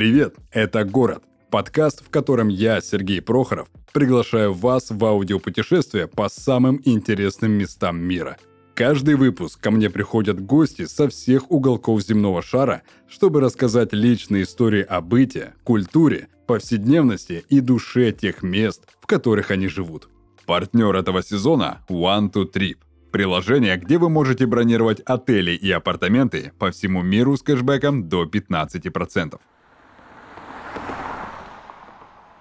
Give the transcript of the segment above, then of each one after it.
Привет, это «Город» – подкаст, в котором я, Сергей Прохоров, приглашаю вас в аудиопутешествие по самым интересным местам мира. Каждый выпуск ко мне приходят гости со всех уголков земного шара, чтобы рассказать личные истории о быте, культуре, повседневности и душе тех мест, в которых они живут. Партнер этого сезона – One to Trip – приложение, где вы можете бронировать отели и апартаменты по всему миру с кэшбэком до 15%.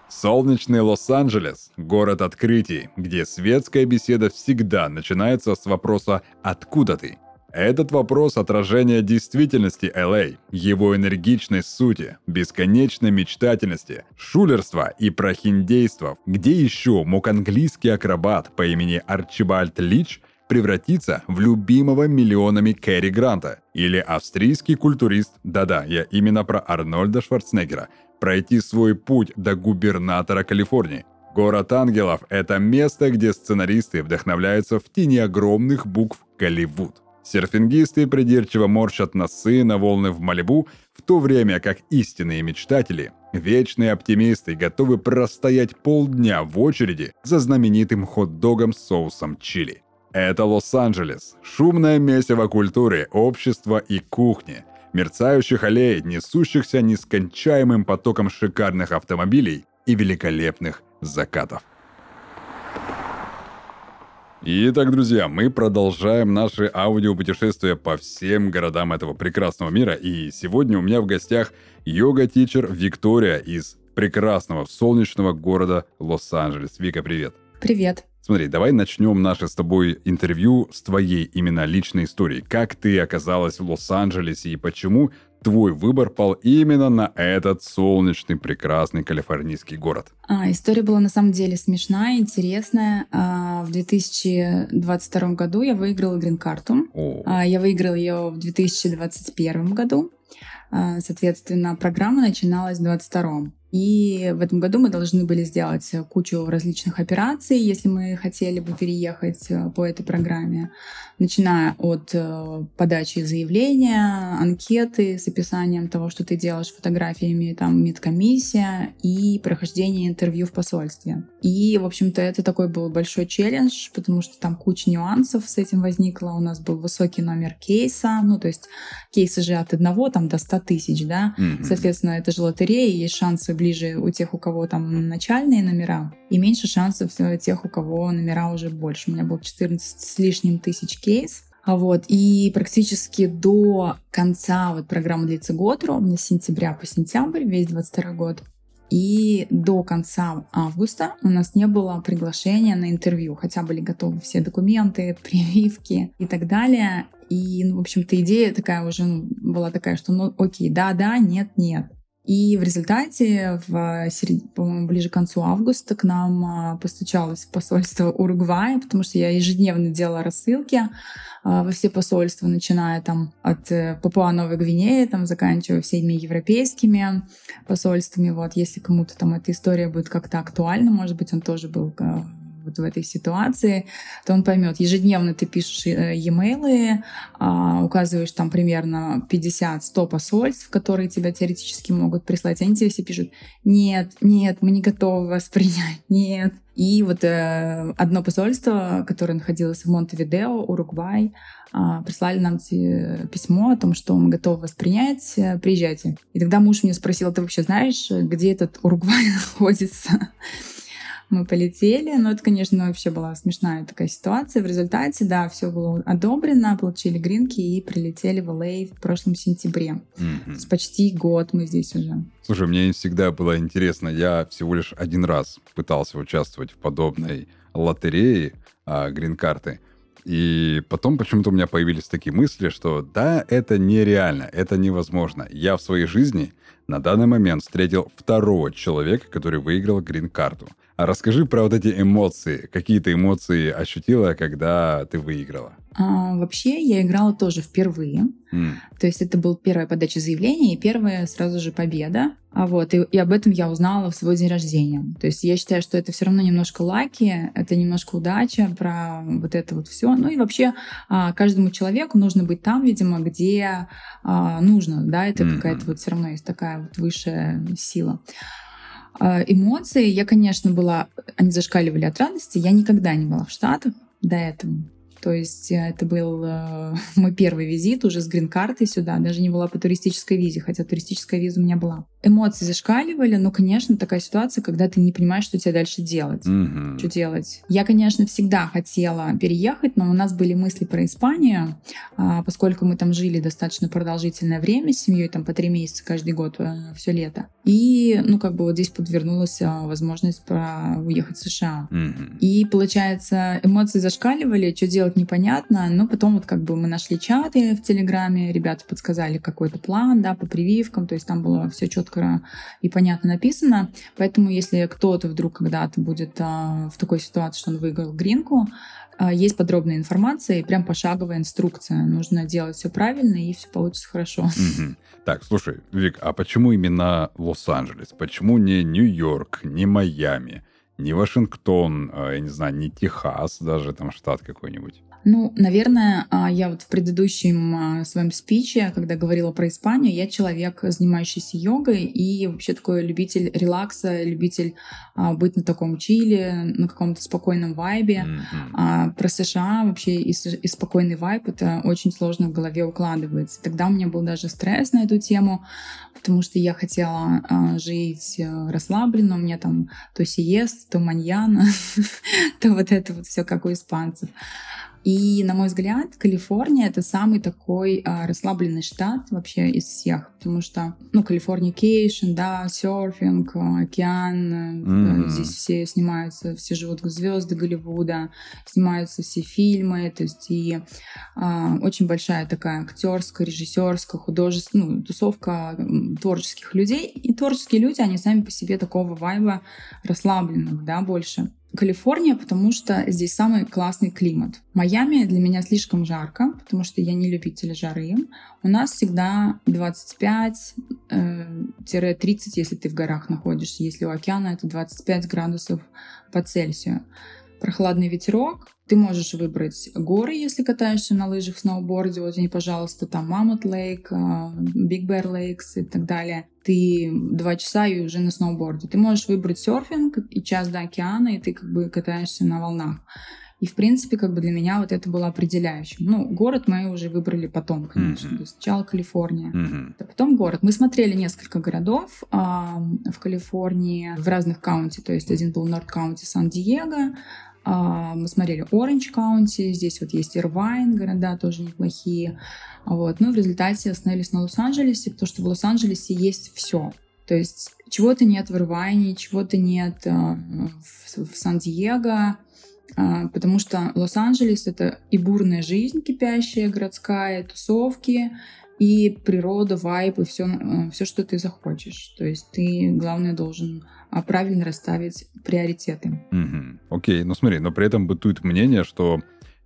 Солнечный Лос-Анджелес – город открытий, где светская беседа всегда начинается с вопроса «Откуда ты?». Этот вопрос – отражение действительности LA, его энергичной сути, бесконечной мечтательности, шулерства и прохиндейства. Где еще мог английский акробат по имени Арчибальд Лич превратиться в любимого миллионами Кэрри Гранта? Или австрийский культурист, да-да, я именно про Арнольда Шварценеггера, пройти свой путь до губернатора Калифорнии? Город ангелов – это место, где сценаристы вдохновляются в тени огромных букв «Голливуд». Серфингисты придирчиво морщат носы на волны в Малибу, в то время как истинные мечтатели, вечные оптимисты, готовы простоять полдня в очереди за знаменитым хот-догом с соусом чили. Это Лос-Анджелес, шумное месиво культуры, общества и кухни, мерцающих аллей, несущихся нескончаемым потоком шикарных автомобилей и великолепных закатов. Итак, друзья, мы продолжаем наше аудиопутешествие по всем городам этого прекрасного мира. И сегодня у меня в гостях йога-тичер Виктория из прекрасного солнечного города Лос-Анджелес. Вика, привет. Привет. Смотри, давай начнем наше с тобой интервью с твоей именно личной историей. Как ты оказалась в Лос-Анджелесе и почему твой выбор пал именно на этот солнечный, прекрасный калифорнийский город? А, история была на самом деле смешная, интересная. А, в 2022 году я выиграла грин-карту. А, я выиграла ее в 2021 году. А, соответственно, программа начиналась в 2022. И в этом году мы должны были сделать кучу различных операций, если мы хотели бы переехать э, по этой программе, начиная от э, подачи заявления, анкеты с описанием того, что ты делаешь, фотографиями, там, медкомиссия и прохождение интервью в посольстве. И, в общем-то, это такой был большой челлендж, потому что там куча нюансов с этим возникло. У нас был высокий номер кейса, ну, то есть кейсы же от одного там до 100 тысяч, да. Mm-hmm. Соответственно, это же лотерея, есть шансы ближе у тех, у кого там начальные номера, и меньше шансов у тех, у кого номера уже больше. У меня был 14 с лишним тысяч кейс. А вот, и практически до конца вот программа длится год ровно, с сентября по сентябрь, весь 22 год. И до конца августа у нас не было приглашения на интервью, хотя были готовы все документы, прививки и так далее. И, ну, в общем-то, идея такая уже ну, была такая, что, ну, окей, да-да, нет-нет. И в результате, в серед... по-моему, ближе к концу августа к нам а, постучалось посольство Уругвая, потому что я ежедневно делала рассылки а, во все посольства, начиная там от э, Папуа Новой Гвинеи, там, заканчивая всеми европейскими посольствами. Вот, если кому-то там эта история будет как-то актуальна, может быть, он тоже был вот в этой ситуации, то он поймет. Ежедневно ты пишешь э, e-mail, а, указываешь там примерно 50-100 посольств, которые тебя теоретически могут прислать. Они тебе все пишут, нет, нет, мы не готовы вас принять, нет. И вот э, одно посольство, которое находилось в Монтевидео, Уругвай, э, прислали нам письмо о том, что мы готовы вас принять, э, приезжайте. И тогда муж меня спросил, ты вообще знаешь, где этот Уругвай находится? Мы полетели. Но это, конечно, вообще была смешная такая ситуация. В результате, да, все было одобрено, получили гринки и прилетели в Л.А. в прошлом сентябре. Mm-hmm. почти год мы здесь уже. Слушай, мне всегда было интересно, я всего лишь один раз пытался участвовать в подобной лотерее а, грин-карты. И потом почему-то у меня появились такие мысли, что да, это нереально, это невозможно. Я в своей жизни на данный момент встретил второго человека, который выиграл грин-карту. А расскажи про вот эти эмоции. Какие ты эмоции ощутила, когда ты выиграла? А, вообще я играла тоже впервые. Mm. То есть это была первая подача заявления и первая сразу же победа. А вот, и, и об этом я узнала в свой день рождения. То есть я считаю, что это все равно немножко лаки, это немножко удача про вот это вот все. Ну и вообще а, каждому человеку нужно быть там, видимо, где а, нужно, да, это mm-hmm. какая-то вот все равно есть такая вот высшая сила. Эмоции, я, конечно, была, они зашкаливали от радости, я никогда не была в Штатах до этого. То есть э, это был э, мой первый визит уже с грин-картой сюда. Даже не была по туристической визе, хотя туристическая виза у меня была. Эмоции зашкаливали, но, конечно, такая ситуация, когда ты не понимаешь, что тебе дальше делать. Mm-hmm. Что делать? Я, конечно, всегда хотела переехать, но у нас были мысли про Испанию, э, поскольку мы там жили достаточно продолжительное время с семьей, там по три месяца каждый год, э, все лето. И, ну, как бы вот здесь подвернулась э, возможность про уехать в США. Mm-hmm. И, получается, эмоции зашкаливали, что делать делать непонятно, но потом вот как бы мы нашли чаты в Телеграме, ребята подсказали какой-то план, да, по прививкам, то есть там было все четко и понятно написано, поэтому если кто-то вдруг когда-то будет а, в такой ситуации, что он выиграл гринку, а, есть подробная информация и прям пошаговая инструкция. Нужно делать все правильно, и все получится хорошо. Угу. Так, слушай, Вик, а почему именно Лос-Анджелес? Почему не Нью-Йорк, не Майами? Не Вашингтон, а, я не знаю, не Техас даже, там штат какой-нибудь. Ну, наверное, а, я вот в предыдущем а, своем спиче, когда говорила про Испанию, я человек, занимающийся йогой и вообще такой любитель релакса, любитель быть на таком чиле, на каком-то спокойном вайбе. Mm-hmm. Про США вообще и, и спокойный вайб это очень сложно в голове укладывается. Тогда у меня был даже стресс на эту тему, потому что я хотела жить э, расслабленно, у меня там то сиеста, то mañana, то вот это вот все как у испанцев. И, на мой взгляд, Калифорния — это самый такой а, расслабленный штат вообще из всех, потому что, ну, Californication, да, серфинг, океан, mm-hmm. здесь все снимаются, все живут звезды Голливуда, снимаются все фильмы, то есть и а, очень большая такая актерская, режиссерская, художественная, ну, тусовка творческих людей. И творческие люди, они сами по себе такого вайба расслабленного, да, больше. Калифорния, потому что здесь самый классный климат. Майами для меня слишком жарко, потому что я не любитель жары. У нас всегда 25-30, э, если ты в горах находишься. Если у океана, это 25 градусов по Цельсию прохладный ветерок. Ты можешь выбрать горы, если катаешься на лыжах, сноуборде. Вот они, пожалуйста, там Mammoth Lake, Big Bear Lakes и так далее. Ты два часа и уже на сноуборде. Ты можешь выбрать серфинг и час до океана, и ты как бы катаешься на волнах. И, в принципе, как бы для меня вот это было определяющим. Ну, город мы уже выбрали потом, конечно. Mm-hmm. То есть сначала Калифорния, mm-hmm. а потом город. Мы смотрели несколько городов а, в Калифорнии, в разных county. То есть один был North County, Сан-Диего, мы смотрели Orange County, здесь вот есть Ирвайн, города тоже неплохие. Вот. Ну, в результате остановились на Лос-Анджелесе, потому что в Лос-Анджелесе есть все. То есть чего-то нет в Ирвайне, чего-то нет а, в, в Сан-Диего, а, потому что Лос-Анджелес — это и бурная жизнь кипящая, городская, тусовки, и природа, вайб, и все, все, что ты захочешь. То есть ты, главное, должен а правильно расставить приоритеты. Угу. Окей, ну смотри, но при этом бытует мнение, что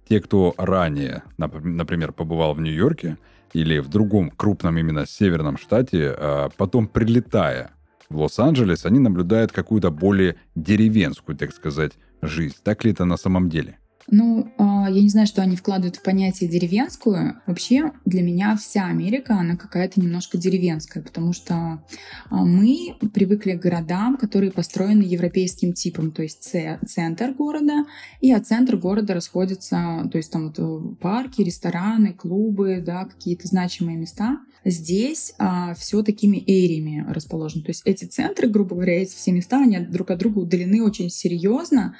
те, кто ранее, например, побывал в Нью-Йорке или в другом крупном именно северном штате, а потом прилетая в Лос-Анджелес, они наблюдают какую-то более деревенскую, так сказать, жизнь. Так ли это на самом деле? Ну, а, я не знаю, что они вкладывают в понятие деревенскую. Вообще, для меня вся Америка, она какая-то немножко деревенская, потому что а, мы привыкли к городам, которые построены европейским типом, то есть центр города, и от центра города расходятся, то есть там вот э, парки, рестораны, клубы, да, какие-то значимые места. Здесь а, все такими эриями расположено. То есть эти центры, грубо говоря, эти все места, они друг от друга удалены очень серьезно,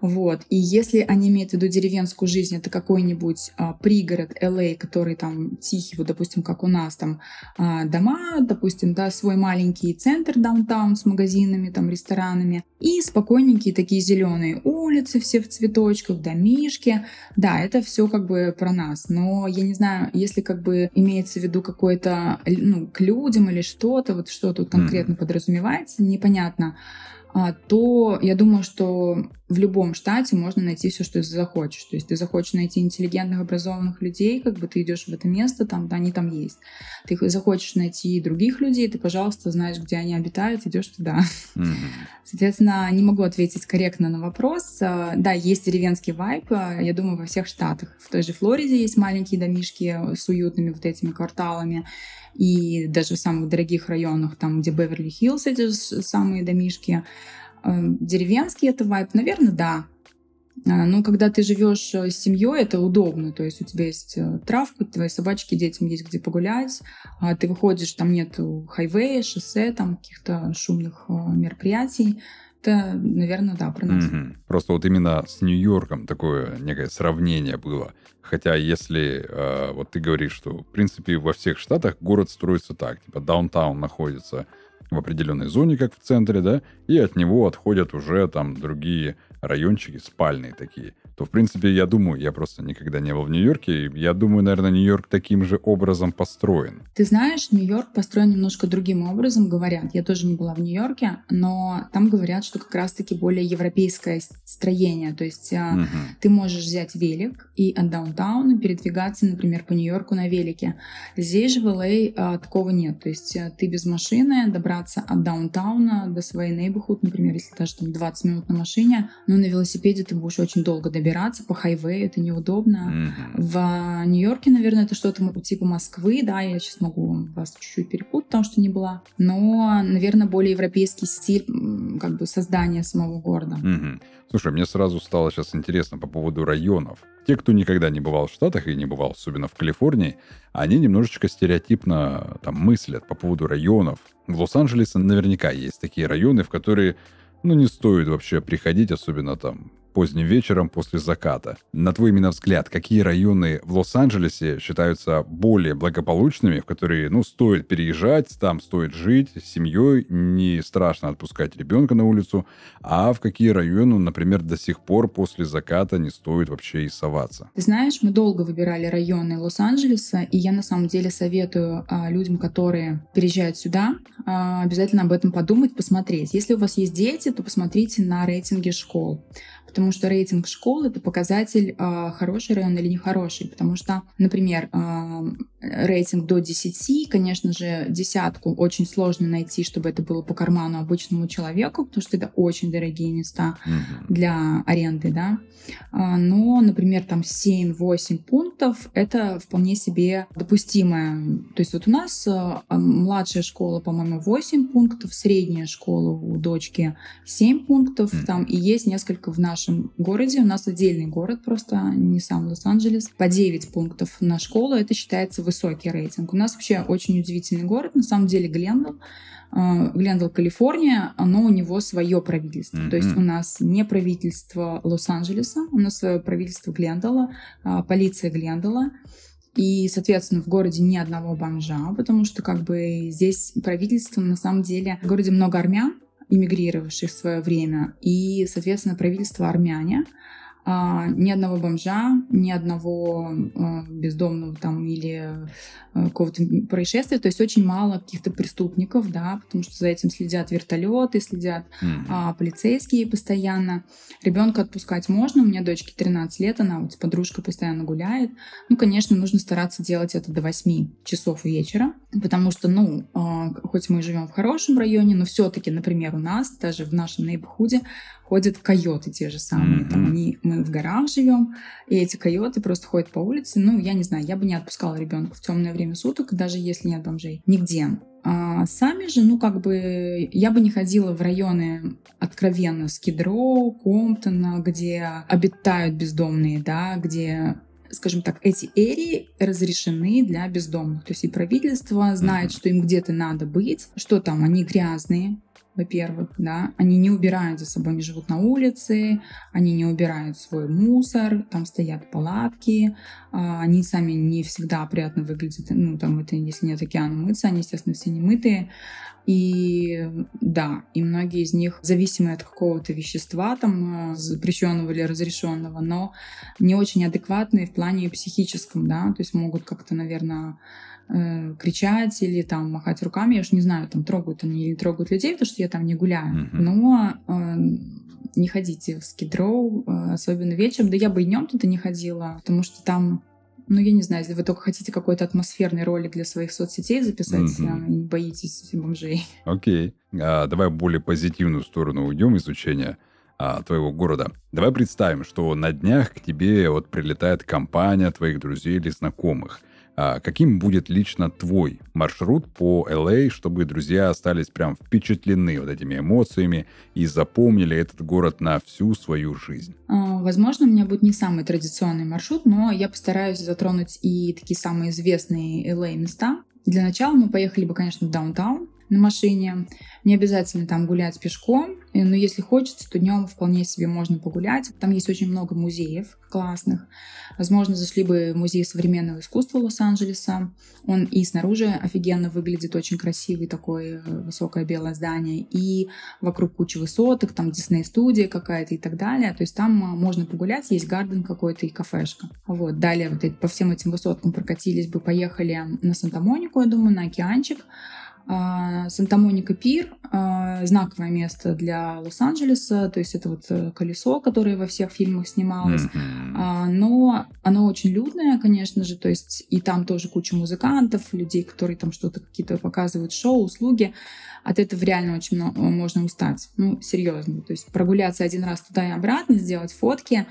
вот. И если они имеют в виду деревенскую жизнь, это какой-нибудь а, пригород LA, а, который там тихий, вот, допустим, как у нас там а, дома, допустим, да, свой маленький центр даунтаун с магазинами, там, ресторанами, и спокойненькие такие зеленые улицы, все в цветочках, домишки. Да, это все как бы про нас. Но я не знаю, если как бы имеется в виду ну, к людям или что-то, вот что тут конкретно mm-hmm. подразумевается, непонятно. А, то я думаю, что в любом штате можно найти все, что ты захочешь. То есть ты захочешь найти интеллигентных, образованных людей, как бы ты идешь в это место, там, да, они там есть. Ты захочешь найти других людей, ты, пожалуйста, знаешь, где они обитают, идешь туда. Mm-hmm. Соответственно, не могу ответить корректно на вопрос. А, да, есть деревенский вайп, а, я думаю, во всех штатах. В той же Флориде есть маленькие домишки с уютными вот этими кварталами. И даже в самых дорогих районах, там, где Беверли-Хиллз, эти самые домишки, э, деревенский это вайп, наверное, да. А, но когда ты живешь э, с семьей, это удобно. То есть у тебя есть э, травка, твои собачки, детям есть где погулять. А ты выходишь, там нет хайвея, шоссе, там каких-то шумных мероприятий. Это, наверное, да, про нас. Mm-hmm. Просто вот именно с Нью-Йорком такое некое сравнение было. Хотя если э, вот ты говоришь, что в принципе во всех штатах город строится так, типа даунтаун находится в определенной зоне, как в центре, да, и от него отходят уже там другие райончики спальные такие то, в принципе, я думаю, я просто никогда не был в Нью-Йорке, я думаю, наверное, Нью-Йорк таким же образом построен. Ты знаешь, Нью-Йорк построен немножко другим образом, говорят. Я тоже не была в Нью-Йорке, но там говорят, что как раз-таки более европейское строение. То есть угу. ты можешь взять велик и от даунтауна передвигаться, например, по Нью-Йорку на велике. Здесь же в LA а, такого нет. То есть а, ты без машины добраться от даунтауна до своей neighborhood, например, если даже там 20 минут на машине, но на велосипеде ты будешь очень долго добираться добираться по хайвею, это неудобно. Mm-hmm. В Нью-Йорке, наверное, это что-то типа Москвы, да, я сейчас могу вас чуть-чуть перепутать, потому что не была. Но, наверное, более европейский стиль как бы создания самого города. Mm-hmm. Слушай, мне сразу стало сейчас интересно по поводу районов. Те, кто никогда не бывал в Штатах и не бывал особенно в Калифорнии, они немножечко стереотипно там мыслят по поводу районов. В Лос-Анджелесе наверняка есть такие районы, в которые ну, не стоит вообще приходить, особенно там поздним вечером после заката. На твой именно взгляд, какие районы в Лос-Анджелесе считаются более благополучными, в которые, ну, стоит переезжать, там стоит жить с семьей, не страшно отпускать ребенка на улицу, а в какие районы, например, до сих пор после заката не стоит вообще и соваться? Ты знаешь, мы долго выбирали районы Лос-Анджелеса, и я на самом деле советую а, людям, которые переезжают сюда, а, обязательно об этом подумать, посмотреть. Если у вас есть дети, то посмотрите на рейтинги школ потому что рейтинг школ — это показатель, а, хороший район или нехороший. Потому что, например, а, рейтинг до 10, конечно же, десятку очень сложно найти, чтобы это было по карману обычному человеку, потому что это очень дорогие места для аренды, да. А, но, например, там 7-8 пунктов — это вполне себе допустимое. То есть вот у нас младшая школа, по-моему, 8 пунктов, средняя школа у дочки 7 пунктов, там и есть несколько в нашем городе. У нас отдельный город, просто не сам Лос-Анджелес. По 9 пунктов на школу. Это считается высокий рейтинг. У нас вообще очень удивительный город. На самом деле Глендал. А, Глендал, Калифорния, оно у него свое правительство. Mm-hmm. То есть у нас не правительство Лос-Анджелеса, у нас свое правительство Глендала, а, полиция Глендала. И, соответственно, в городе ни одного бомжа, потому что как бы здесь правительство на самом деле... В городе много армян, иммигрировавших в свое время, и, соответственно, правительство армяне ни одного бомжа, ни одного а, бездомного там или а, какого-то происшествия, то есть очень мало каких-то преступников, да, потому что за этим следят вертолеты, следят mm-hmm. а, полицейские постоянно. Ребенка отпускать можно, у меня дочке 13 лет, она вот с подружкой постоянно гуляет. Ну, конечно, нужно стараться делать это до 8 часов вечера, потому что, ну, а, хоть мы живем в хорошем районе, но все-таки, например, у нас, даже в нашем нейбхуде, ходят койоты те же самые. Mm-hmm. Там они, мы в горах живем, и эти койоты просто ходят по улице. Ну, я не знаю, я бы не отпускала ребенка в темное время суток, даже если нет бомжей. Нигде. А сами же, ну, как бы, я бы не ходила в районы откровенно Скидро, Комптона, где обитают бездомные, да, где скажем так, эти эрии разрешены для бездомных. То есть и правительство знает, что им где-то надо быть, что там они грязные, во-первых, да, они не убирают за собой, они живут на улице, они не убирают свой мусор, там стоят палатки, а, они сами не всегда приятно выглядят, ну, там, это, если нет океана мыться, они, естественно, все не мытые, и да, и многие из них зависимы от какого-то вещества, там, запрещенного или разрешенного, но не очень адекватные в плане психическом, да, то есть могут как-то, наверное, э, кричать или там махать руками. Я уж не знаю, там трогают они или трогают людей, потому что я там не гуляю. Mm-hmm. Но э, не ходите в скидроу, э, особенно вечером. Да я бы и днем туда не ходила, потому что там ну, я не знаю, если вы только хотите какой-то атмосферный ролик для своих соцсетей записать, mm-hmm. не боитесь бомжей. Окей. Okay. А, давай более позитивную сторону уйдем изучения а, твоего города. Давай представим, что на днях к тебе вот прилетает компания твоих друзей или знакомых. А каким будет лично твой маршрут по LA, чтобы друзья остались прям впечатлены вот этими эмоциями и запомнили этот город на всю свою жизнь? А, возможно, у меня будет не самый традиционный маршрут, но я постараюсь затронуть и такие самые известные LA места. Для начала мы поехали бы, конечно, в даунтаун, на машине. Не обязательно там гулять пешком, э, но если хочется, то днем вполне себе можно погулять. Там есть очень много музеев классных. Возможно, зашли бы в музей современного искусства Лос-Анджелеса. Он и снаружи офигенно выглядит, очень красивый такой э, высокое белое здание. И вокруг куча высоток, там Дисней-студия какая-то и так далее. То есть там э, можно погулять, есть гарден какой-то и кафешка. Вот, далее вот по всем этим высоткам прокатились бы, поехали на Санта-Монику, я думаю, на океанчик. А, Санта-Моника Пир а, знаковое место для Лос-Анджелеса, то есть это вот э, колесо, которое во всех фильмах снималось, mm-hmm. но оно очень людное, конечно же, то есть и там тоже куча музыкантов, людей, которые там что-то какие-то показывают, шоу, услуги. От этого реально очень много, можно устать, ну серьезно, то есть прогуляться один раз туда и обратно, сделать фотки,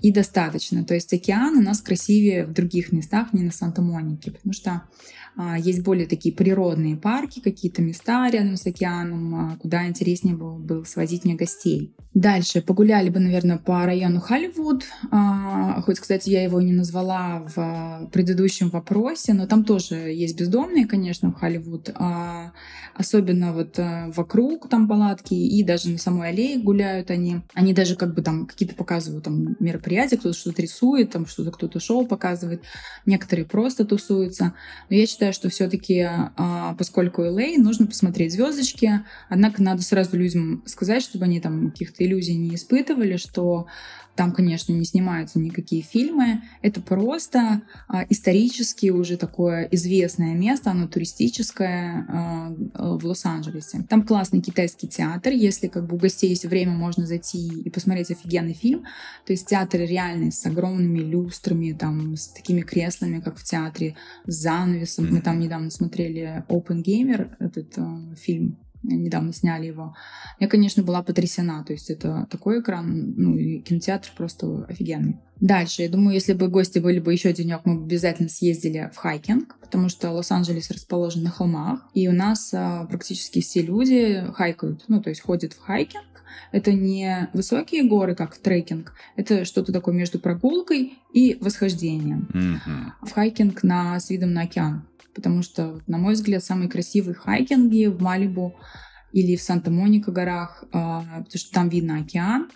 и достаточно. То есть океан у нас красивее в других местах, не на Санта-Монике, потому что а, есть более такие природные парки, какие-то места рядом с океаном, а, куда интереснее было бы свозить мне гостей. Дальше погуляли бы, наверное, по району Холливуд. А, хоть, кстати, я его не назвала в предыдущем вопросе, но там тоже есть бездомные, конечно, в Холливуд. Особенно вот вокруг там палатки и даже на самой аллее гуляют они. Они даже как бы там какие-то показывают там мероприятия, кто-то что-то рисует, там что-то кто-то шоу показывает. Некоторые просто тусуются. Но я считаю, считаю, что все-таки, а, поскольку LA, нужно посмотреть звездочки. Однако надо сразу людям сказать, чтобы они там каких-то иллюзий не испытывали, что там, конечно, не снимаются никакие фильмы. Это просто а, исторически уже такое известное место, оно туристическое а, в Лос-Анджелесе. Там классный китайский театр. Если как бы у гостей есть время, можно зайти и посмотреть офигенный фильм. То есть театр реальный, с огромными люстрами, там, с такими креслами, как в театре, с занавесом. Мы там недавно смотрели Оппенгеймер, этот э, фильм недавно сняли его. Я, конечно, была потрясена. То есть это такой экран, ну и кинотеатр просто офигенный. Дальше, я думаю, если бы гости были бы еще денек, мы бы обязательно съездили в хайкинг, потому что Лос-Анджелес расположен на холмах, и у нас а, практически все люди хайкают, ну то есть ходят в хайкинг. Это не высокие горы, как в трекинг, это что-то такое между прогулкой и восхождением. Mm-hmm. В хайкинг на, с видом на океан потому что, на мой взгляд, самые красивые хайкинги в Малибу или в Санта-Моника горах, а, потому что там видно океан,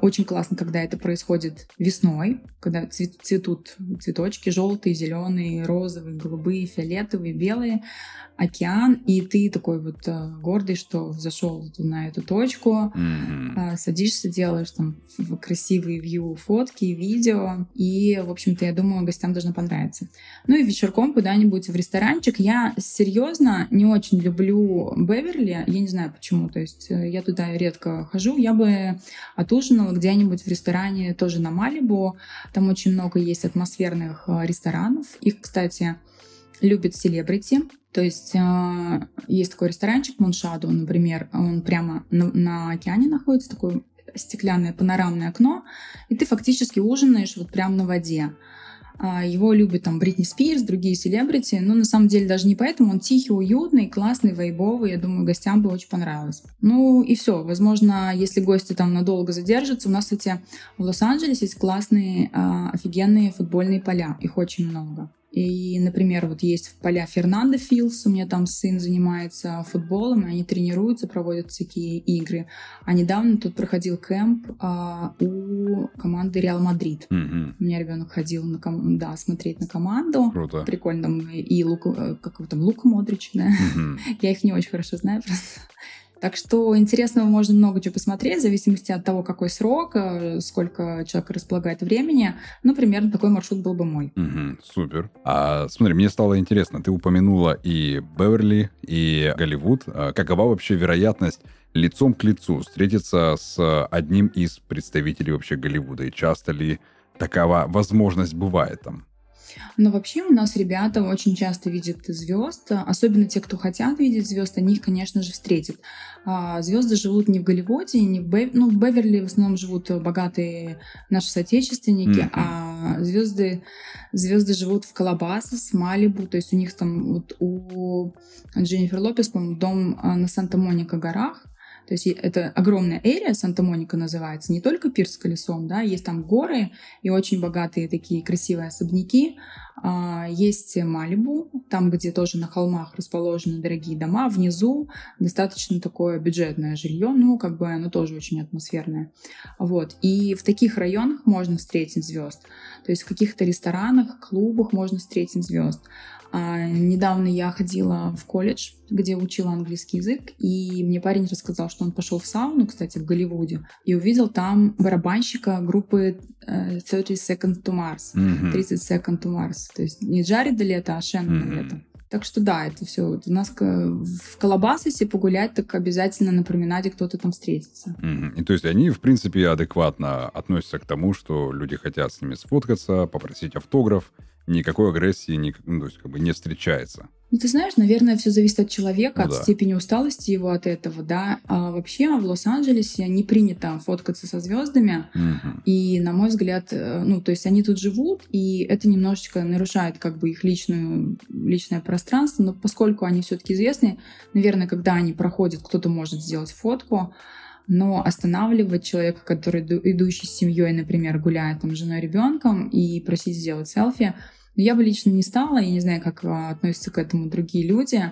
очень классно, когда это происходит весной, когда цветут цветочки желтые, зеленые, розовые, голубые, фиолетовые, белые, океан, и ты такой вот э, гордый, что зашел на эту точку, mm-hmm. садишься, делаешь там красивые вью, фотки, видео, и, в общем-то, я думаю, гостям должно понравиться. Ну и вечерком куда-нибудь в ресторанчик. Я серьезно не очень люблю Беверли, я не знаю почему, то есть я туда редко хожу, я бы отужинала где-нибудь в ресторане тоже на Малибу. Там очень много есть атмосферных э, ресторанов. Их, кстати, любят селебрити. То есть э, есть такой ресторанчик Моншаду, например, он прямо на, на океане находится, такое стеклянное панорамное окно, и ты фактически ужинаешь вот прямо на воде. А, его любят там Бритни Спирс, другие селебрити, но на самом деле даже не поэтому. Он тихий, уютный, классный, вайбовый. Я думаю, гостям бы очень понравилось. Ну и все. Возможно, если гости там надолго задержатся, у нас, кстати, в Лос-Анджелесе есть классные, а, офигенные футбольные поля. Их очень много. И, например, вот есть в поля Фернандо Филс, у меня там сын занимается футболом, они тренируются, проводят всякие игры. А недавно тут проходил кемп а, у команды Реал Мадрид. Mm-hmm. У меня ребенок ходил на ком- да, смотреть на команду. Круто. Прикольно. Там и Лука, э, как его там, Лука Модрич, да. Mm-hmm. Я их не очень хорошо знаю просто. Так что интересного можно много чего посмотреть, в зависимости от того, какой срок, э, сколько человек располагает времени. Ну, примерно такой маршрут был бы мой. Угу, супер. А смотри, мне стало интересно, ты упомянула и Беверли, и Голливуд. А какова вообще вероятность лицом к лицу встретиться с одним из представителей вообще Голливуда? И часто ли такова возможность бывает там? Но вообще у нас ребята очень часто видят звезд, особенно те, кто хотят видеть звезд, они их, конечно же, встретят. А, звезды живут не в Голливуде, не в Бев... ну в Беверли в основном живут богатые наши соотечественники, mm-hmm. а звезды звезды живут в Колобасос, Малибу, то есть у них там вот у Дженнифер Лопес, по-моему, дом а, на Санта-Моника горах, то есть это огромная эрия, Санта-Моника называется, не только пирс с колесом, да, есть там горы и очень богатые такие красивые особняки. А, есть Малибу, там, где тоже на холмах расположены дорогие дома, внизу достаточно такое бюджетное жилье, ну, как бы оно тоже очень атмосферное. Вот. И в таких районах можно встретить звезд. То есть в каких-то ресторанах, клубах можно встретить звезд. А, недавно я ходила в колледж, где учила английский язык, и мне парень рассказал, что он пошел в сауну, кстати, в Голливуде, и увидел там барабанщика группы 30 э, Seconds to Mars, mm-hmm. 30 Seconds to Mars. То есть не Джареда лето, а Шеннона mm-hmm. лето. Так что да, это все. Вот у нас в Колобасосе погулять, так обязательно на променаде кто-то там встретится. Mm-hmm. И то есть они, в принципе, адекватно относятся к тому, что люди хотят с ними сфоткаться, попросить автограф, никакой агрессии не, ну, то есть, как бы не встречается. Ну, ты знаешь, наверное, все зависит от человека, ну, от да. степени усталости его от этого, да. А вообще в Лос-Анджелесе не принято фоткаться со звездами. Угу. И, на мой взгляд, э, ну, то есть они тут живут, и это немножечко нарушает как бы их личную, личное пространство. Но поскольку они все-таки известны, наверное, когда они проходят, кто-то может сделать фотку. Но останавливать человека, который идущий с семьей, например, гуляет там с женой ребенком, и просить сделать селфи, я бы лично не стала, я не знаю, как а, относятся к этому другие люди,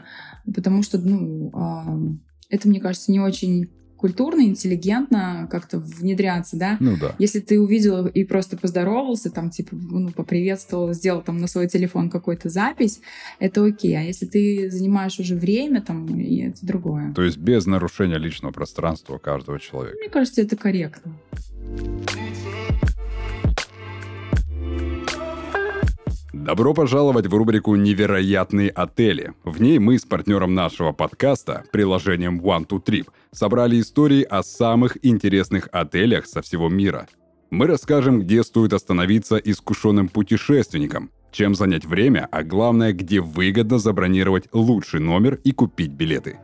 потому что, ну, это, мне кажется, не очень культурно, интеллигентно как-то внедряться, да? Ну да. Если ты увидел и просто поздоровался, там, типа, ну, поприветствовал, сделал там на свой телефон какую-то запись, это окей. А если ты занимаешь уже время, там, и это другое. То есть без нарушения личного пространства каждого человека. Мне кажется, это корректно. Добро пожаловать в рубрику «Невероятные отели». В ней мы с партнером нашего подкаста, приложением One to Trip, собрали истории о самых интересных отелях со всего мира. Мы расскажем, где стоит остановиться искушенным путешественникам, чем занять время, а главное, где выгодно забронировать лучший номер и купить билеты.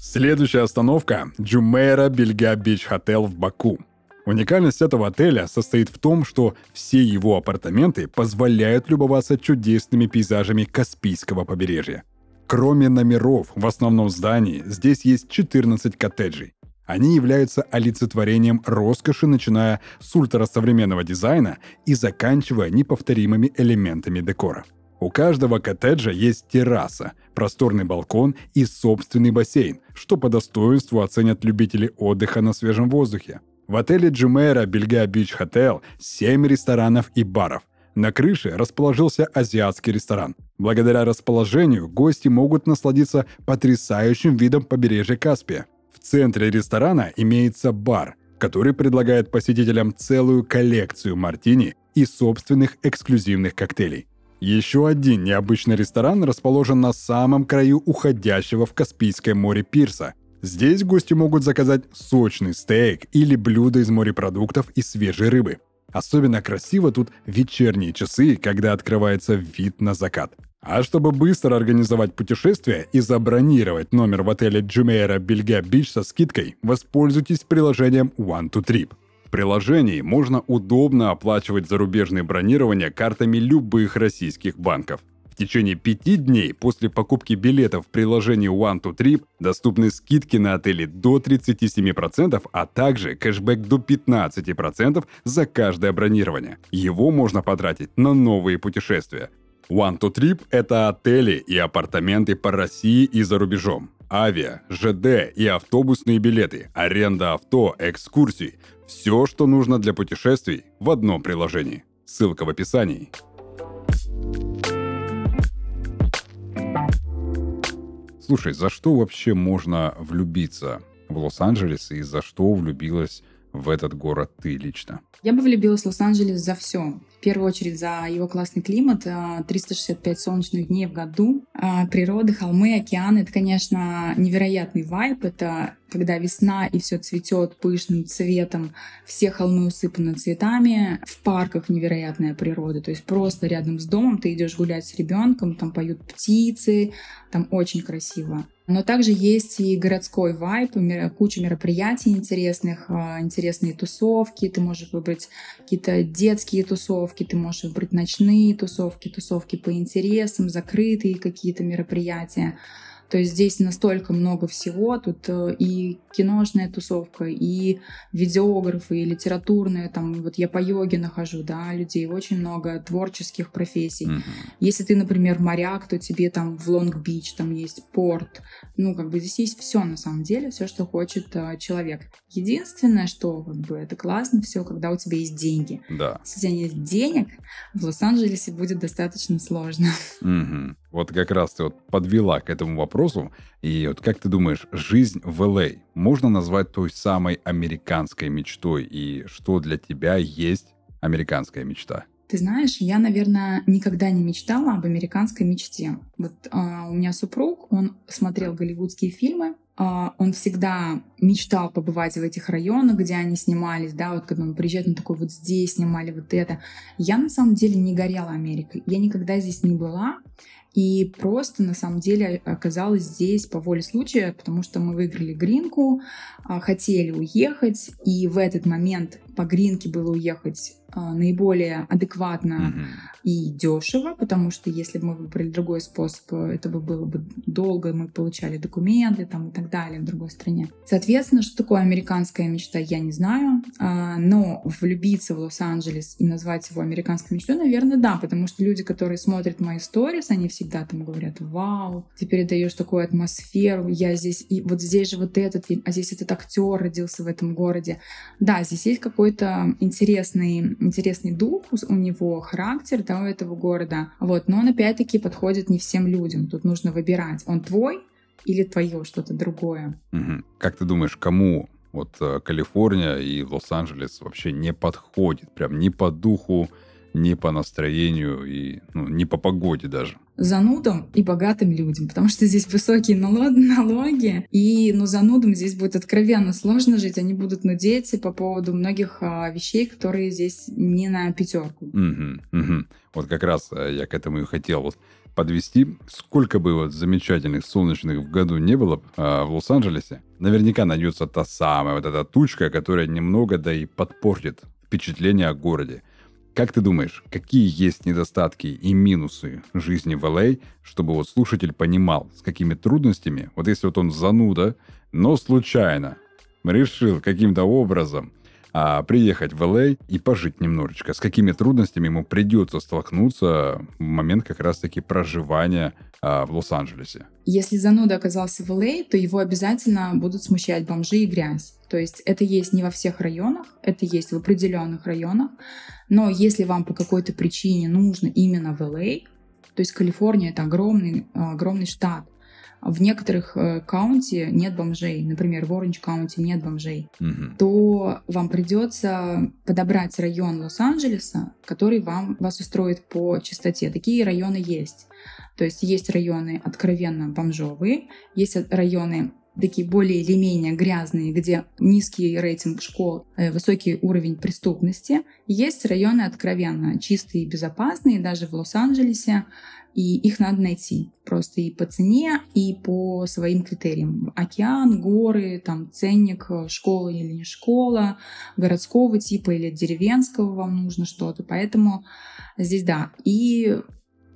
Следующая остановка – Джумейра Бельга Бич Хотел в Баку – Уникальность этого отеля состоит в том, что все его апартаменты позволяют любоваться чудесными пейзажами Каспийского побережья. Кроме номеров в основном здании, здесь есть 14 коттеджей. Они являются олицетворением роскоши, начиная с ультрасовременного дизайна и заканчивая неповторимыми элементами декора. У каждого коттеджа есть терраса, просторный балкон и собственный бассейн, что по достоинству оценят любители отдыха на свежем воздухе. В отеле Джумейра Бельга Бич Хотел 7 ресторанов и баров. На крыше расположился азиатский ресторан. Благодаря расположению гости могут насладиться потрясающим видом побережья Каспия. В центре ресторана имеется бар, который предлагает посетителям целую коллекцию мартини и собственных эксклюзивных коктейлей. Еще один необычный ресторан расположен на самом краю уходящего в Каспийское море пирса – Здесь гости могут заказать сочный стейк или блюдо из морепродуктов и свежей рыбы. Особенно красиво тут вечерние часы, когда открывается вид на закат. А чтобы быстро организовать путешествие и забронировать номер в отеле Jumeirah Бельга Бич со скидкой, воспользуйтесь приложением One to Trip. В приложении можно удобно оплачивать зарубежные бронирования картами любых российских банков – в течение пяти дней после покупки билетов в приложении One to Trip доступны скидки на отели до 37%, а также кэшбэк до 15% за каждое бронирование. Его можно потратить на новые путешествия. One to Trip – это отели и апартаменты по России и за рубежом. Авиа, ЖД и автобусные билеты, аренда авто, экскурсии – все, что нужно для путешествий в одном приложении. Ссылка в описании. Слушай, за что вообще можно влюбиться в Лос-Анджелес и за что влюбилась в этот город ты лично? Я бы влюбилась в Лос-Анджелес за все. В первую очередь за его классный климат, 365 а, солнечных дней в году, а, природа, холмы, океаны. Это, конечно, невероятный вайб. Это когда весна и все цветет пышным цветом, все холмы усыпаны цветами, в парках невероятная природа, то есть просто рядом с домом ты идешь гулять с ребенком, там поют птицы, там очень красиво. Но также есть и городской вайп, куча мероприятий интересных, а, интересные тусовки. Ты можешь выбрать какие-то детские тусовки, ты можешь выбрать ночные тусовки, тусовки по интересам, закрытые какие-то мероприятия. То есть здесь настолько много всего, тут э, и киношная тусовка, и видеографы, и литературная, там, вот я по йоге нахожу, да, людей, очень много творческих профессий. Mm-hmm. Если ты, например, моряк, то тебе там в Лонг-Бич, там есть порт, ну, как бы здесь есть все на самом деле, все, что хочет э, человек. Единственное, что как бы это классно все, когда у тебя есть деньги. Да. Если у тебя нет денег, в Лос-Анджелесе будет достаточно сложно. Mm-hmm. Вот как раз ты вот подвела к этому вопросу. И вот как ты думаешь, жизнь в ЛА можно назвать той самой американской мечтой? И что для тебя есть американская мечта? Ты знаешь, я, наверное, никогда не мечтала об американской мечте. Вот а, у меня супруг, он смотрел голливудские фильмы, а, он всегда мечтал побывать в этих районах, где они снимались, да, вот когда он приезжает, он такой, вот здесь снимали вот это. Я на самом деле не горела Америкой, я никогда здесь не была, и просто на самом деле оказалась здесь по воле случая, потому что мы выиграли гринку, а, хотели уехать, и в этот момент по гринке было уехать наиболее адекватно mm-hmm. и дешево, потому что если бы мы выбрали другой способ, это бы было бы долго, мы получали документы там и так далее в другой стране. Соответственно, что такое американская мечта, я не знаю, а, но влюбиться в Лос-Анджелес и назвать его американской мечтой, наверное, да, потому что люди, которые смотрят мои сторис, они всегда там говорят, вау, ты передаешь такую атмосферу, я здесь, и вот здесь же вот этот фильм, а здесь этот актер родился в этом городе. Да, здесь есть какой-то интересный интересный дух у него, характер да, у этого города. Вот, но он опять-таки подходит не всем людям. Тут нужно выбирать, он твой или твое что-то другое. Угу. Как ты думаешь, кому вот э, Калифорния и Лос-Анджелес вообще не подходит, прям не по духу, не по настроению и ну, не по погоде даже. Занудам и богатым людям, потому что здесь высокие налоги, и ну, занудам здесь будет откровенно сложно жить, они будут нудеть по поводу многих а, вещей, которые здесь не на пятерку. Угу, угу. Вот как раз э, я к этому и хотел вот подвести. Сколько бы вот замечательных солнечных в году не было а, в Лос-Анджелесе, наверняка найдется та самая вот эта тучка, которая немного да и подпортит впечатление о городе. Как ты думаешь, какие есть недостатки и минусы жизни в LA, чтобы вот слушатель понимал, с какими трудностями, вот если вот он зануда, но случайно решил каким-то образом а, приехать в LA и пожить немножечко, с какими трудностями ему придется столкнуться в момент как раз-таки проживания а, в Лос-Анджелесе. Если зануда оказался в LA, то его обязательно будут смущать бомжи и грязь. То есть это есть не во всех районах, это есть в определенных районах. Но если вам по какой-то причине нужно именно в LA, то есть Калифорния это огромный, огромный штат, в некоторых э, каунти нет бомжей, например, в Оранж каунти нет бомжей, угу. то вам придется подобрать район Лос-Анджелеса, который вам, вас устроит по частоте. Такие районы есть. То есть есть районы откровенно бомжовые, есть районы такие более или менее грязные, где низкий рейтинг школ, э, высокий уровень преступности. Есть районы откровенно чистые и безопасные, даже в Лос-Анджелесе, и их надо найти просто и по цене, и по своим критериям. Океан, горы, там ценник, э, школа или не школа, городского типа или деревенского вам нужно что-то. Поэтому здесь да. И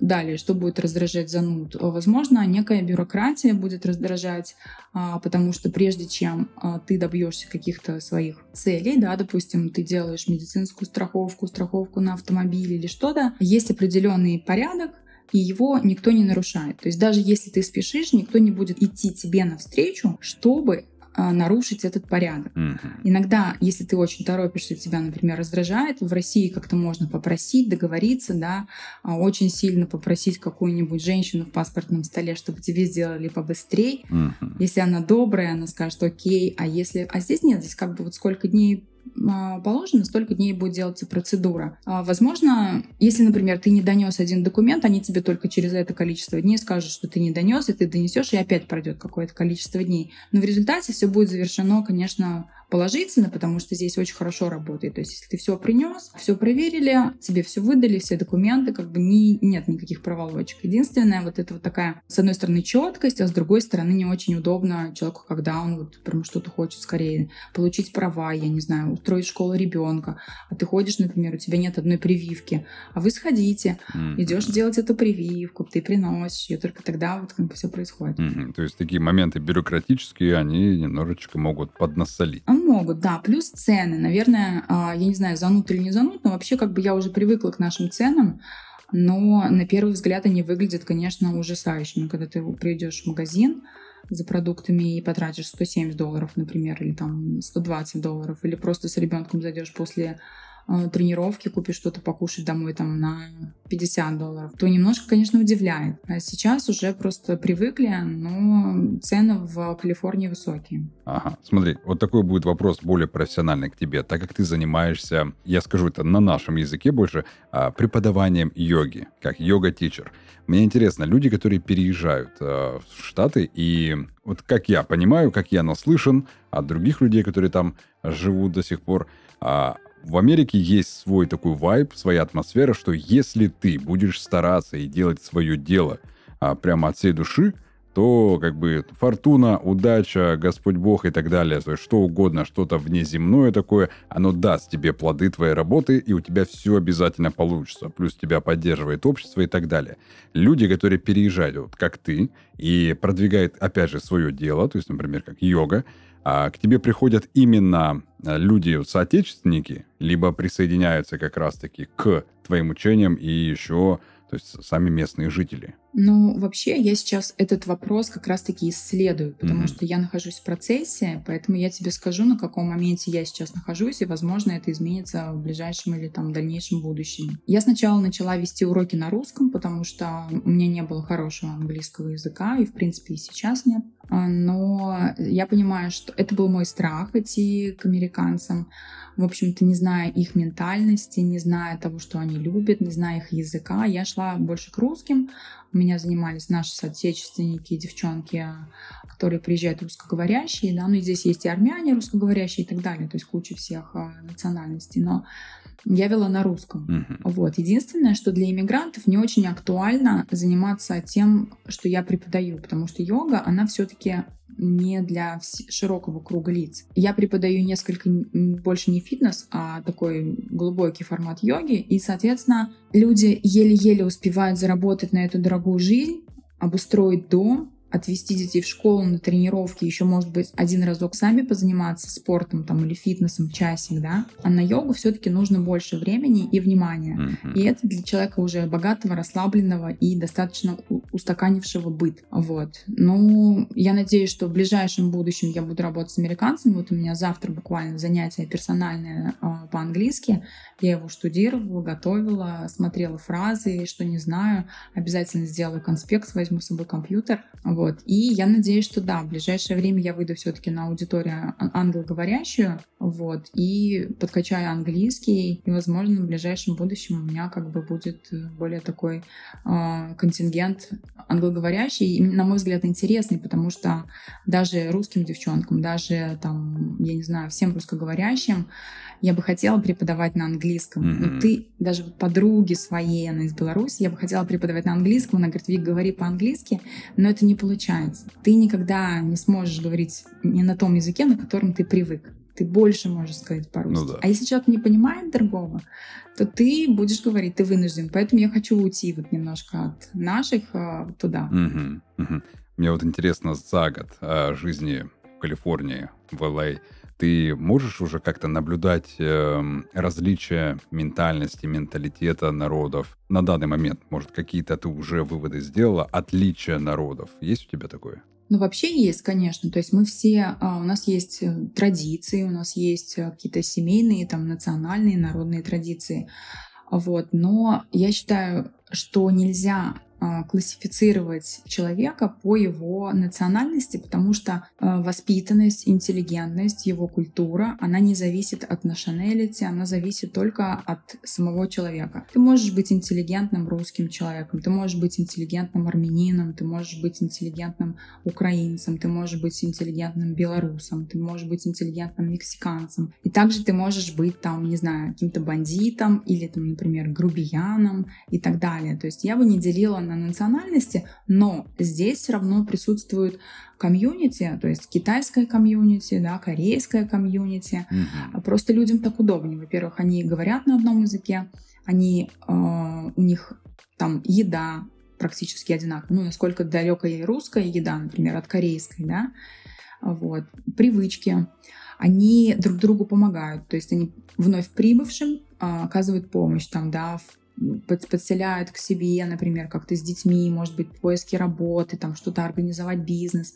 Далее, что будет раздражать зануд? Возможно, некая бюрократия будет раздражать, а, потому что прежде чем а, ты добьешься каких-то своих целей, да, допустим, ты делаешь медицинскую страховку, страховку на автомобиль или что-то, есть определенный порядок, и его никто не нарушает. То есть даже если ты спешишь, никто не будет идти тебе навстречу, чтобы нарушить этот порядок. Мгм. Иногда, если ты очень торопишься, тебя, например, раздражает, в России как-то можно попросить, договориться, да, а, очень сильно попросить какую-нибудь женщину в паспортном столе, чтобы тебе сделали побыстрее. Мгм. Если она добрая, она скажет окей, а если... А здесь нет, здесь как бы вот сколько дней а, положено, столько дней будет делаться процедура. А, Возможно, если, например, ты не донес один документ, они тебе только через это количество дней скажут, что ты не донес, и ты донесешь, и опять пройдет какое-то количество дней. Но в результате все будет завершено, конечно, положительно, потому что здесь очень хорошо работает. То есть, если ты все принес, все проверили, тебе все выдали, все документы, как бы не, нет никаких проволочек. Единственное, вот это вот такая, с одной стороны, четкость, а с другой стороны, не очень удобно человеку, когда он вот прям что-то хочет скорее получить права, я не знаю, устроить школу ребенка, а ты ходишь, например, у тебя нет одной прививки, а вы сходите, Мгм. идешь делать эту прививку, ты приносишь ее, только тогда вот как бы все происходит. Мгм. То есть такие моменты бюрократические, они немножечко могут поднасолить. Могут, да. Плюс цены. Наверное, а, я не знаю, занут или не занут, но вообще как бы я уже привыкла к нашим ценам. Но на первый взгляд они выглядят, конечно, ужасающими. Когда ты придешь в магазин за продуктами и потратишь 170 долларов, например, или там 120 долларов, или просто с ребенком зайдешь после тренировки, купишь что-то покушать домой там на 50 долларов, то немножко, конечно, удивляет. А сейчас уже просто привыкли, но цены в Калифорнии высокие. Ага, смотри, вот такой будет вопрос более профессиональный к тебе, так как ты занимаешься, я скажу это на нашем языке больше, а, преподаванием йоги, как йога-тичер. Мне интересно, люди, которые переезжают а, в Штаты, и вот как я понимаю, как я наслышан от других людей, которые там живут до сих пор, а, в Америке есть свой такой вайб, своя атмосфера, что если ты будешь стараться и делать свое дело а, прямо от всей души, то как бы фортуна, удача, Господь Бог и так далее, то есть что угодно, что-то внеземное такое, оно даст тебе плоды твоей работы, и у тебя все обязательно получится. Плюс тебя поддерживает общество и так далее. Люди, которые переезжают, вот как ты, и продвигают, опять же, свое дело, то есть, например, как йога, к тебе приходят именно а, люди, соотечественники, либо присоединяются как раз-таки к твоим учениям и еще, то есть, сами местные жители. Ну, вообще, я сейчас этот вопрос как раз-таки исследую, потому Мгм. что я нахожусь в процессе, поэтому я тебе скажу, на каком моменте я сейчас нахожусь, и, возможно, это изменится в ближайшем или там дальнейшем будущем. Я сначала начала вести уроки на русском, потому что у меня не было хорошего английского языка, и, в принципе, и сейчас нет. А, Но я понимаю, что это был мой страх идти к американцам, в общем-то, не зная их ментальности, не зная того, что они любят, не зная их языка, я шла больше к русским, меня занимались наши соотечественники, девчонки, которые приезжают русскоговорящие, да, ну и здесь есть и армяне русскоговорящие и так далее, то есть куча всех а, национальностей, но я вела на русском. Мгм. Вот. Единственное, что для иммигрантов не очень актуально заниматься тем, что я преподаю, потому что йога, она все-таки не для широкого круга лиц. Я преподаю несколько больше не фитнес, а такой глубокий формат йоги, и, соответственно, люди еле-еле успевают заработать на эту дорогую жизнь, обустроить дом, отвезти детей в школу на тренировки, еще, может быть, один разок сами позаниматься спортом там, или фитнесом, часик, да. А на йогу все-таки нужно больше времени и внимания. Мгм. И это для человека уже богатого, расслабленного и достаточно устаканившего быт. Вот. Ну, я надеюсь, что в ближайшем будущем я буду работать с американцами. Вот у меня завтра буквально занятие персональное а, по-английски. Я его штудировала, готовила, смотрела фразы, что не знаю. Обязательно сделаю конспект, возьму с собой компьютер. Вот. И я надеюсь, что да, в ближайшее время я выйду все-таки на аудиторию ан- англоговорящую, вот, и подкачаю английский, и, возможно, в ближайшем будущем у меня как бы будет более такой э, контингент англоговорящий, и, на мой взгляд, интересный, потому что даже русским девчонкам, даже там, я не знаю, всем русскоговорящим, я бы хотела преподавать на английском. Мгм. Но ты, даже вот подруги своей, она из Беларуси, я бы хотела преподавать на английском, она говорит, Вик, говори по-английски, но это не получается. Ты никогда не сможешь говорить не на том языке, на котором ты привык. Ты больше можешь сказать по-русски. Ну да. А если человек не понимает другого, то ты будешь говорить, ты вынужден. Поэтому я хочу уйти вот немножко от наших а, туда. Мгм, мгм. Мне вот интересно, за год а, жизни в Калифорнии, в LA, ты можешь уже как-то наблюдать эм, различия ментальности, менталитета народов на данный момент? Может, какие-то ты уже выводы сделала? Отличия народов. Есть у тебя такое? Ну, вообще есть, конечно. То есть мы все, а, у нас есть э, традиции, у нас есть э, какие-то семейные, там, национальные, народные традиции. Вот. Но я считаю, что нельзя классифицировать человека по его национальности, потому что а, воспитанность, интеллигентность, его культура, она не зависит от nationality, она зависит только от самого человека. Ты можешь быть интеллигентным русским человеком, ты можешь быть интеллигентным армянином, ты можешь быть интеллигентным украинцем, ты можешь быть интеллигентным белорусом, ты можешь быть интеллигентным мексиканцем. И также ты можешь быть там, не знаю, каким-то бандитом или там, например, грубияном и так далее. То есть я бы не делила на национальности, но здесь все равно присутствует комьюнити, то есть китайская комьюнити, да, корейская комьюнити. Mm-hmm. Просто людям так удобнее. Во-первых, они говорят на одном языке, они, э, у них там еда практически одинаковая. Ну, насколько далекая русская еда, например, от корейской, да, вот, привычки. Они друг другу помогают, то есть они вновь прибывшим э, оказывают помощь там, да, в подселяют к себе, например, как-то с детьми, может быть, поиски работы, там что-то организовать бизнес.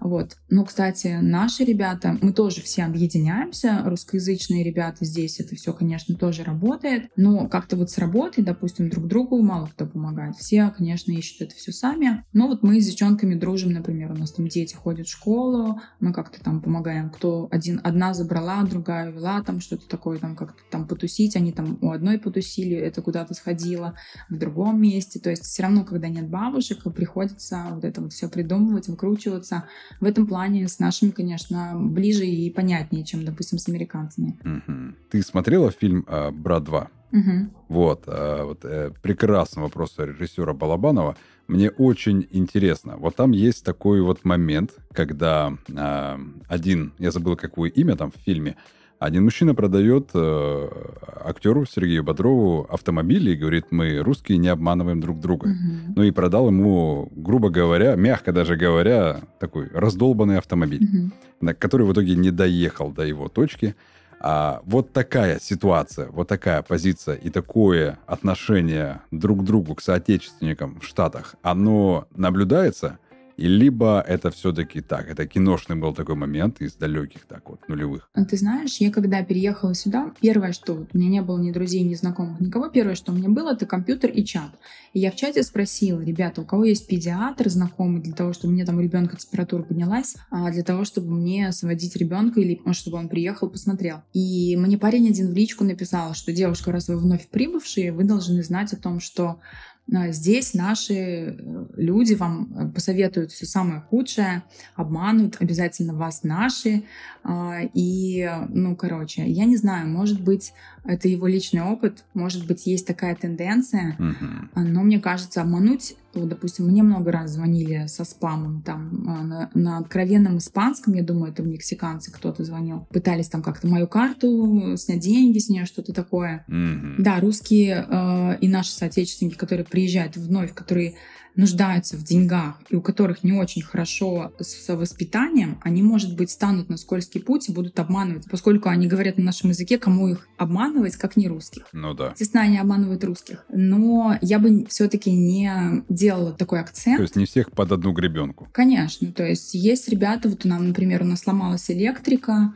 Вот. Ну, кстати, наши ребята, мы тоже все объединяемся, русскоязычные ребята здесь, это все, конечно, тоже работает, но как-то вот с работой, допустим, друг другу мало кто помогает. Все, конечно, ищут это все сами. Но вот мы с девчонками дружим, например, у нас там дети ходят в школу, мы как-то там помогаем, кто один, одна забрала, другая вела, там что-то такое, там как-то там потусить, они там у одной потусили, это куда-то сходило, в другом месте. То есть все равно, когда нет бабушек, приходится вот это вот все придумывать, выкручиваться, в этом плане с нашими, конечно, ближе и понятнее, чем, допустим, с американцами. Угу. Ты смотрела фильм э, «Брат 2»? Угу. Вот, э, вот э, прекрасный вопрос режиссера Балабанова. Мне очень интересно. Вот там есть такой вот момент, когда э, один, я забыл, какое имя там в фильме, один мужчина продает э, актеру Сергею Бодрову автомобиль и говорит, мы русские не обманываем друг друга. Угу. Ну и продал ему, грубо говоря, мягко даже говоря, такой раздолбанный автомобиль, угу. который в итоге не доехал до его точки. А вот такая ситуация, вот такая позиция и такое отношение друг к другу, к соотечественникам в Штатах, оно наблюдается – и либо это все-таки так, это киношный был такой момент из далеких так вот нулевых. А ты знаешь, я когда переехала сюда, первое, что вот, у меня не было ни друзей, ни знакомых, никого, первое, что у меня было, это компьютер и чат. И я в чате спросила, ребята, у кого есть педиатр знакомый для того, чтобы мне там у ребенка температура поднялась, а для того, чтобы мне сводить ребенка или может, чтобы он приехал, посмотрел. И мне парень один в личку написал, что девушка, раз вы вновь прибывшие, вы должны знать о том, что здесь наши э, люди вам э, посоветуют все самое худшее, обманут обязательно вас наши. А, и, ну, короче, я не знаю, может быть, это его личный опыт, может быть, есть такая тенденция, uh-huh. но мне кажется, обмануть, вот, допустим, мне много раз звонили со спамом там на, на откровенном испанском, я думаю, это мексиканцы кто-то звонил, пытались там как-то мою карту снять деньги с нее, что-то такое. Uh-huh. Да, русские э, и наши соотечественники, которые приезжают вновь, которые нуждаются в деньгах и у которых не очень хорошо с воспитанием, они, может быть, станут на скользкий путь и будут обманывать, поскольку они говорят на нашем языке, кому их обманывать, как не русских. Ну да. Естественно, они обманывают русских. Но я бы все-таки не делала такой акцент. То есть не всех под одну гребенку. Конечно. То есть есть ребята, вот у нас, например, у нас сломалась электрика,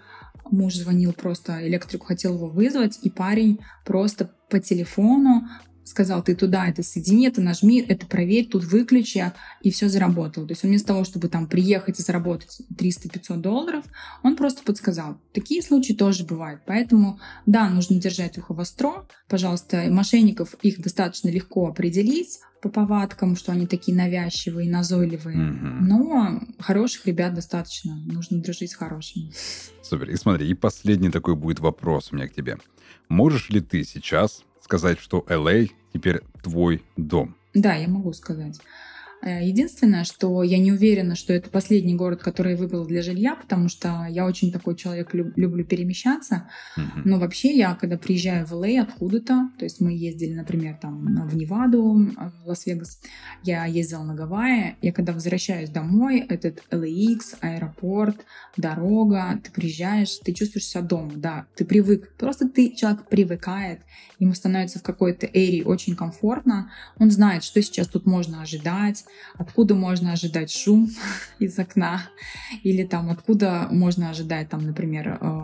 муж звонил просто, электрику хотел его вызвать, и парень просто по телефону сказал, ты туда это соедини, это нажми, это проверь, тут выключи, и все заработало. То есть вместо того, чтобы там приехать и заработать 300-500 долларов, он просто подсказал. Такие случаи тоже бывают. Поэтому, да, нужно держать ухо востро. Пожалуйста, мошенников их достаточно легко определить по повадкам, что они такие навязчивые, назойливые. Mm-hmm. Но хороших ребят достаточно. Нужно дружить с хорошими. Супер. И смотри, и последний такой будет вопрос у меня к тебе. Можешь ли ты сейчас сказать, что LA теперь твой дом? Да, я могу сказать. Э, единственное, что я не уверена, что это последний город, который я выбрала для жилья, потому что я очень такой человек, люб, люблю перемещаться. Uh-huh. Но вообще я, когда приезжаю в Л.А. откуда-то, то есть мы ездили, например, там в Неваду, в Лас-Вегас, я ездила на Гавайи, я когда возвращаюсь домой, этот LAX, аэропорт, дорога, ты приезжаешь, ты чувствуешь себя дома, да, ты привык, просто ты, человек привыкает, ему становится в какой-то эре очень комфортно, он знает, что сейчас тут можно ожидать, откуда можно ожидать шум из окна, или там откуда можно ожидать, там, например, э,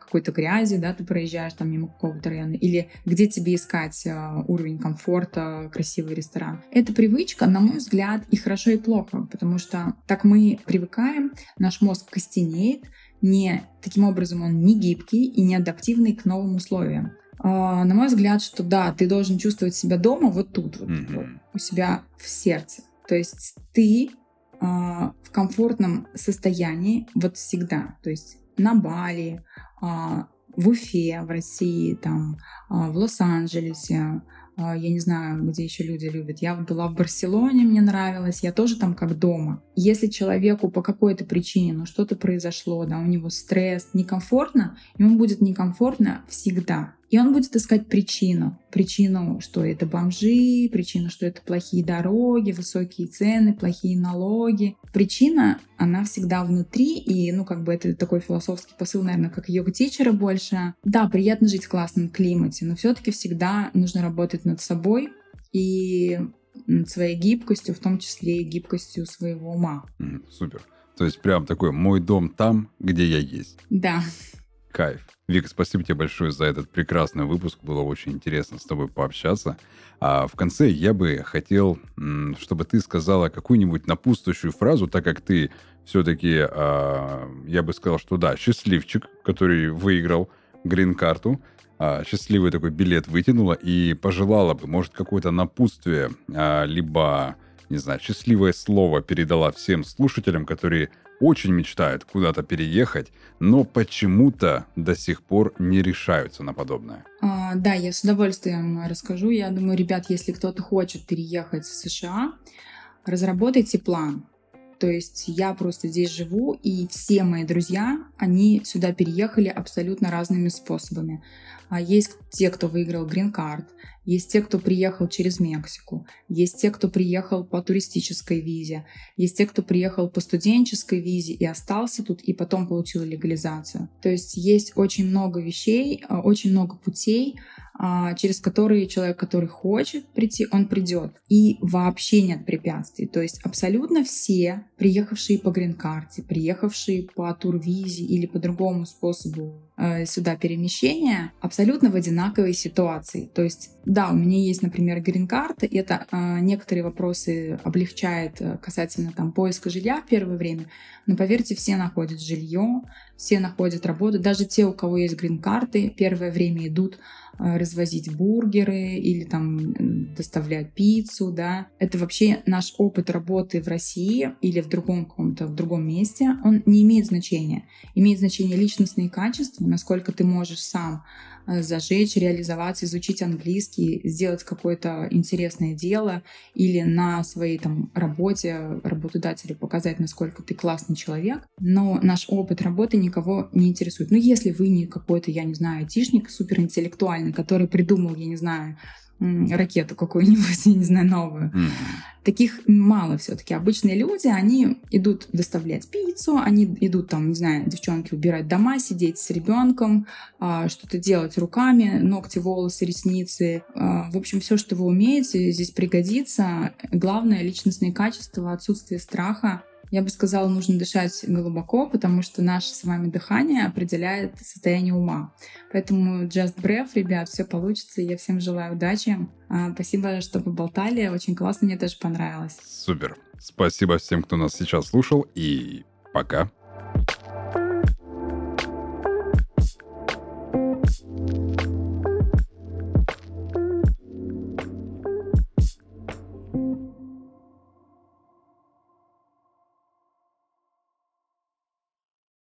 какой-то грязи, да, ты проезжаешь там мимо какого-то района, или где тебе искать э, уровень комфорта, красивый ресторан. Это привычка, на мой взгляд, и хорошо, и плохо, потому что так мы привыкаем, наш мозг костенеет, не таким образом он не гибкий и не адаптивный к новым условиям. А, на мой взгляд, что да, ты должен чувствовать себя дома вот тут, вот, mm-hmm. у себя в сердце. То есть ты а, в комфортном состоянии вот всегда. То есть на Бали, а, в Уфе, в России, там, а, в Лос-Анджелесе, а, я не знаю, где еще люди любят. Я была в Барселоне, мне нравилось, я тоже там как дома. Если человеку по какой-то причине, ну что-то произошло, да, у него стресс, некомфортно, ему будет некомфортно всегда. И он будет искать причину. Причину, что это бомжи, причину, что это плохие дороги, высокие цены, плохие налоги. Причина, она всегда внутри, и, ну, как бы это такой философский посыл, наверное, как йога-тичера больше. Да, приятно жить в классном климате, но все таки всегда нужно работать над собой и над своей гибкостью, в том числе и гибкостью своего ума. Mm, супер. То есть прям такой мой дом там, где я есть. Да. Кайф. Вика, спасибо тебе большое за этот прекрасный выпуск. Было очень интересно с тобой пообщаться. А в конце я бы хотел, чтобы ты сказала какую-нибудь напутствующую фразу, так как ты все-таки, а, я бы сказал, что да, счастливчик, который выиграл грин-карту, а, счастливый такой билет вытянула и пожелала бы, может, какое-то напутствие, а, либо, не знаю, счастливое слово передала всем слушателям, которые очень мечтают куда-то переехать, но почему-то до сих пор не решаются на подобное. А, да, я с удовольствием расскажу. Я думаю, ребят, если кто-то хочет переехать в США, разработайте план. То есть я просто здесь живу, и все мои друзья, они сюда переехали абсолютно разными способами. А есть те, кто выиграл грин-карт, есть те, кто приехал через Мексику, есть те, кто приехал по туристической визе, есть те, кто приехал по студенческой визе и остался тут, и потом получил легализацию. То есть есть очень много вещей, а, очень много путей, а, через которые человек, который хочет прийти, он придет. И вообще нет препятствий. То есть абсолютно все, приехавшие по грин-карте, приехавшие по турвизе или по другому способу сюда перемещения, абсолютно в одинаковой ситуации. То есть, да, у меня есть, например, грин-карта, и это э, некоторые вопросы облегчает э, касательно там поиска жилья в первое время, но поверьте, все находят жилье, все находят работу, даже те, у кого есть грин-карты, первое время идут Э, развозить бургеры или там доставлять пиццу, да. Это вообще наш опыт работы в России или в другом каком-то, в другом месте, он не имеет значения. Имеет значение личностные качества, насколько ты можешь сам Э, зажечь, реализоваться, изучить английский, сделать какое-то интересное дело или на своей там работе работодателю показать, насколько ты классный человек. Но наш опыт работы никого не интересует. Ну, если вы не какой-то, я не знаю, айтишник суперинтеллектуальный, который придумал, я не знаю, ракету какую-нибудь, я не знаю, новую. Mm-hmm. Таких мало все-таки. Обычные люди, они идут доставлять пиццу, они идут там, не знаю, девчонки убирать дома, сидеть с ребенком, а, что-то делать руками, ногти, волосы, ресницы. А, в общем, все, что вы умеете, здесь пригодится. Главное личностные качества, отсутствие страха я бы сказала, нужно дышать глубоко, потому что наше с вами дыхание определяет состояние ума. Поэтому just breath, ребят, все получится. Я всем желаю удачи. А, спасибо, что поболтали. Очень классно, мне тоже понравилось. Супер. Спасибо всем, кто нас сейчас слушал. И пока.